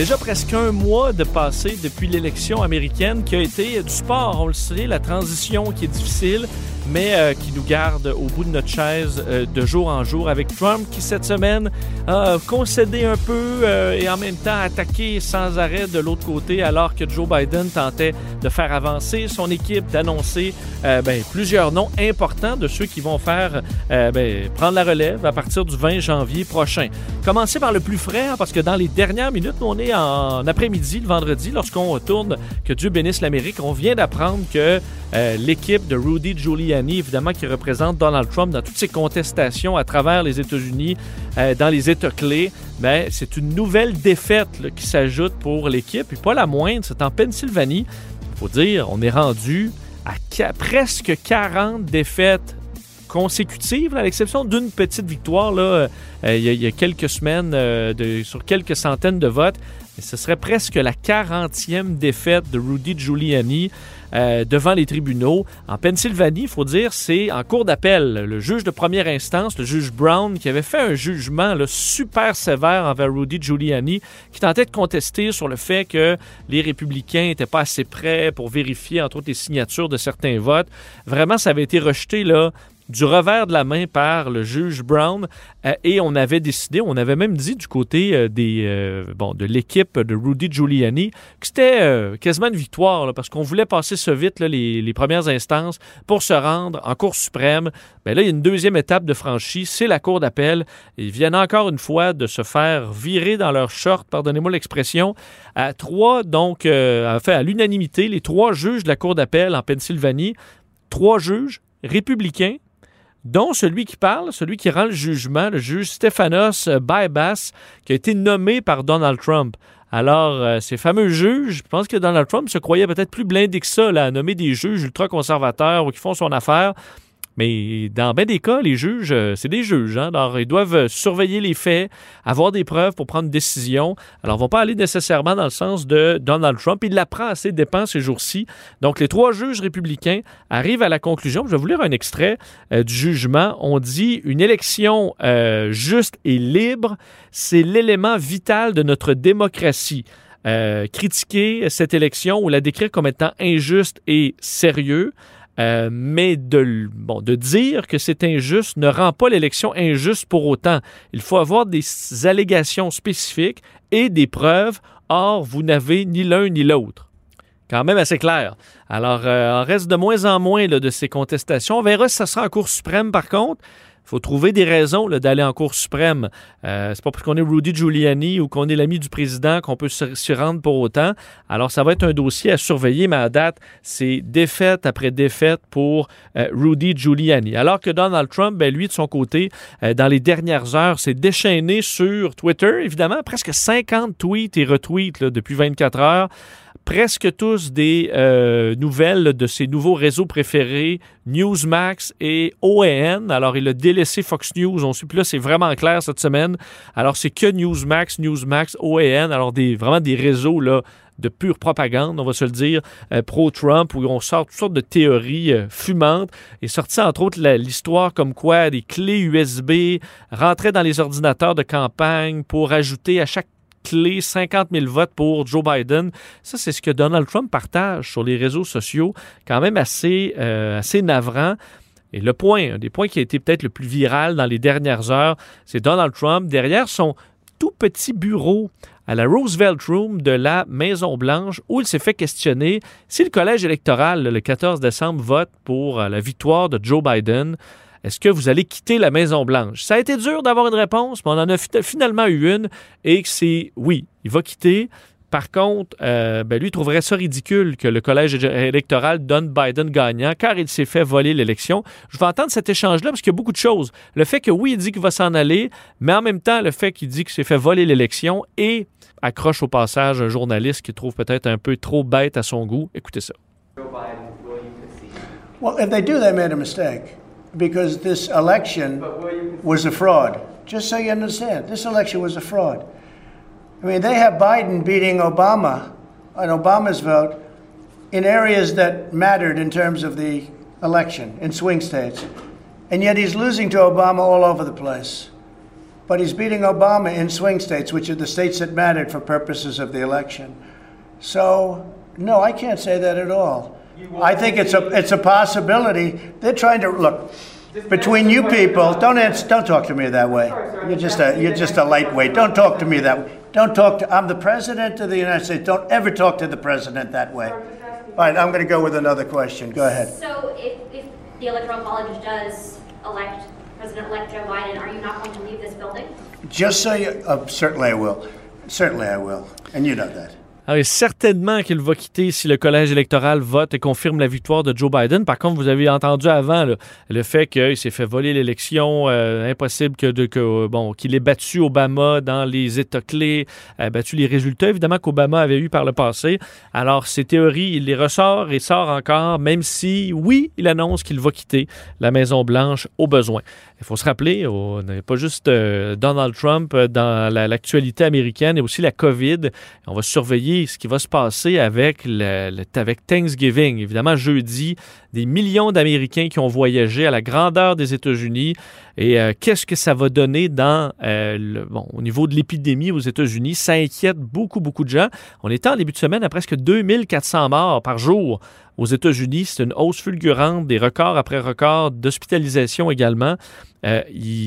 Déjà presque un mois de passé depuis l'élection américaine qui a été du sport, on le sait, la transition qui est difficile, mais euh, qui nous garde au bout de notre chaise euh, de jour en jour avec Trump qui cette semaine a concédé un peu euh, et en même temps attaqué sans arrêt de l'autre côté alors que Joe Biden tentait de faire avancer son équipe, d'annoncer ben, plusieurs noms importants de ceux qui vont faire ben, prendre la relève à partir du 20 janvier prochain. Commencer par le plus frais hein, parce que dans les dernières minutes, on est en après-midi, le vendredi, lorsqu'on retourne, que Dieu bénisse l'Amérique, on vient d'apprendre que l'équipe de Rudy Giuliani évidemment, qui représente Donald Trump dans toutes ses contestations à travers les États-Unis, euh, dans les États clés, ben, c'est une nouvelle défaite qui s'ajoute pour l'équipe, et pas la moindre, c'est en Pennsylvanie. Il faut dire, on est rendu à presque 40 défaites consécutives, à l'exception d'une petite victoire là, euh, il, y a, quelques semaines euh, de, sur quelques centaines de votes. Ce serait presque la 40e défaite de Rudy Giuliani. Euh, devant les tribunaux. En Pennsylvanie, il faut dire, c'est en cours d'appel. Le juge de première instance, le juge Brown, qui avait fait un jugement super sévère envers Rudy Giuliani, qui tentait de contester sur le fait que les républicains n'étaient pas assez prêts pour vérifier, entre autres, les signatures de certains votes. Vraiment, ça avait été rejeté là du revers de la main par le juge Brown euh, et on avait décidé, on avait même dit du côté euh, des, euh, bon, de l'équipe de Rudy Giuliani que c'était quasiment une victoire parce qu'on voulait passer ce vite les, les, premières instances pour se rendre en Cour suprême. Mais là, il y a une deuxième étape de franchie, c'est la Cour d'appel. Ils viennent encore une fois de se faire virer dans leur short, pardonnez-moi l'expression, à trois, donc, fait, à l'unanimité, les trois juges de la Cour d'appel en Pennsylvanie, trois juges républicains dont celui qui parle, celui qui rend le jugement, le juge Stephanos Bybas, qui a été nommé par Donald Trump. Alors, euh, ces fameux juges, je pense que Donald Trump se croyait peut-être plus blindé que ça à nommer des juges ultra-conservateurs ou qui font son affaire. Mais dans bien des cas, les juges, euh, c'est des juges. Hein? Alors, ils doivent euh, surveiller les faits, avoir des preuves pour prendre une décision. Alors, ils ne vont pas aller nécessairement dans le sens de Donald Trump. Il l'apprend assez dépend ces jours-ci. Donc, les trois juges républicains arrivent à la conclusion. Je vais vous lire un extrait euh, du jugement. On dit une élection juste et libre, c'est l'élément vital de notre démocratie. critiquer cette élection ou la décrire comme étant injuste et sérieux, euh, mais de, bon, de dire que c'est injuste ne rend pas l'élection injuste pour autant. Il faut avoir des allégations spécifiques et des preuves. Or, vous n'avez ni l'un ni l'autre. Quand même assez clair. Alors, euh, on reste de moins en moins de ces contestations. On verra si ça sera en Cour suprême, par contre faut trouver des raisons d'aller en Cour suprême. Euh, c'est pas parce qu'on est Rudy Giuliani ou qu'on est l'ami du président qu'on peut s'y rendre pour autant. Alors, ça va être un dossier à surveiller, mais à date, c'est défaite après défaite pour euh, Rudy Giuliani. Alors que Donald Trump, ben, lui, de son côté, euh, dans les dernières heures, s'est déchaîné sur Twitter. Évidemment, presque 50 tweets et retweets depuis 24 heures presque tous des euh, nouvelles de ses nouveaux réseaux préférés, Newsmax et OAN. Alors, il a délaissé Fox News. On suit plus là, c'est vraiment clair cette semaine. Alors, c'est que Newsmax, Newsmax, OAN. Alors, des, vraiment des réseaux là, de pure propagande, on va se le dire, euh, pro-Trump, où on sort toutes sortes de théories euh, fumantes. Et sorti entre autres l'histoire comme quoi des clés USB rentraient dans les ordinateurs de campagne pour ajouter à chaque clé 50 000 votes pour Joe Biden. Ça, c'est ce que Donald Trump partage sur les réseaux sociaux, quand même assez, euh, assez navrant. Et le point, un des points qui a été peut-être le plus viral dans les dernières heures, c'est Donald Trump derrière son tout petit bureau à la Roosevelt Room de la Maison-Blanche où il s'est fait questionner si le collège électoral le 14 décembre vote pour euh, la victoire de Joe Biden. Est-ce que vous allez quitter la Maison-Blanche? Ça a été dur d'avoir une réponse, mais on en a finalement eu une et c'est oui, il va quitter. Par contre, euh, ben, lui trouverait ça ridicule que le collège électoral donne Biden gagnant car il s'est fait voler l'élection. Je vais entendre cet échange-là parce qu'il y a beaucoup de choses. Le fait que oui, il dit qu'il va s'en aller, mais en même temps, le fait qu'il dit qu'il s'est fait voler l'élection et accroche au passage un journaliste qui trouve peut-être un peu trop bête à son goût. Écoutez ça. Well, if they do, they made a mistake because this election was a fraud. Just so you understand, this election was a fraud. I mean, they have Biden beating Obama on Obama's vote in areas that mattered in terms of the election, in swing states. And yet he's losing to Obama all over the place. But he's beating Obama in swing states, which are the states that mattered for purposes of the election. So, no, I can't say that at all. I think it's a it's a possibility. They're trying to look between you people. Don't answer, don't talk to me that way. You're just a you're just a lightweight. Don't talk to me that way. Don't talk to. I'm the president of the United States. Don't ever talk to the president that way. All right, I'm going to go with another question. Go ahead. So if, if the Electoral College does elect President-elect Joe Biden, are you not going to leave this building? Just so you, uh, certainly I will. Certainly I will, and you know that. Alors, certainement qu'il va quitter si le collège électoral vote et confirme la victoire de Joe Biden. Par contre, vous avez entendu avant le fait qu'il s'est fait voler l'élection, euh, impossible que, de, que bon qu'il ait battu Obama dans les États clés, a battu les résultats évidemment qu'Obama avait eu par le passé. Alors, ces théories, il les ressort et sort encore, même si, oui, il annonce qu'il va quitter la Maison Blanche au besoin. Il faut se rappeler, on n'est pas juste euh, Donald Trump euh, dans l'actualité américaine, et aussi la COVID. On va surveiller ce qui va se passer avec, avec Thanksgiving. Évidemment, jeudi, des millions d'Américains qui ont voyagé à la grandeur des États-Unis. Et euh, qu'est-ce que ça va donner bon, au niveau de l'épidémie aux États-Unis? Ça inquiète beaucoup, beaucoup de gens. On était en début de semaine à presque 2400 morts par jour aux États-Unis. C'est une hausse fulgurante, des records après records d'hospitalisation également. Euh,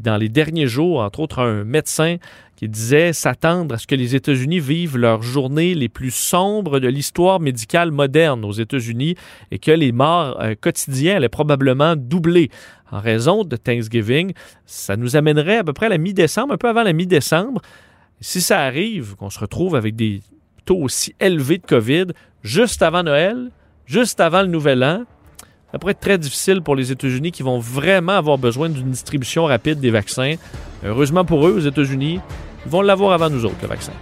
dans les derniers jours, entre autres, un médecin qui disait s'attendre à ce que les États-Unis vivent leurs journées les plus sombres de l'histoire médicale moderne aux États-Unis et que les morts euh, quotidiens allaient probablement doubler en raison de Thanksgiving. Ça nous amènerait à peu près à la mi-décembre, un peu avant la mi-décembre. Si ça arrive, qu'on se retrouve avec des taux aussi élevés de COVID juste avant Noël, juste avant le nouvel an, ça pourrait être très difficile pour les États-Unis qui vont vraiment avoir besoin d'une distribution rapide des vaccins. Heureusement pour eux, aux États-Unis, ils vont l'avoir avant nous autres, le vaccin.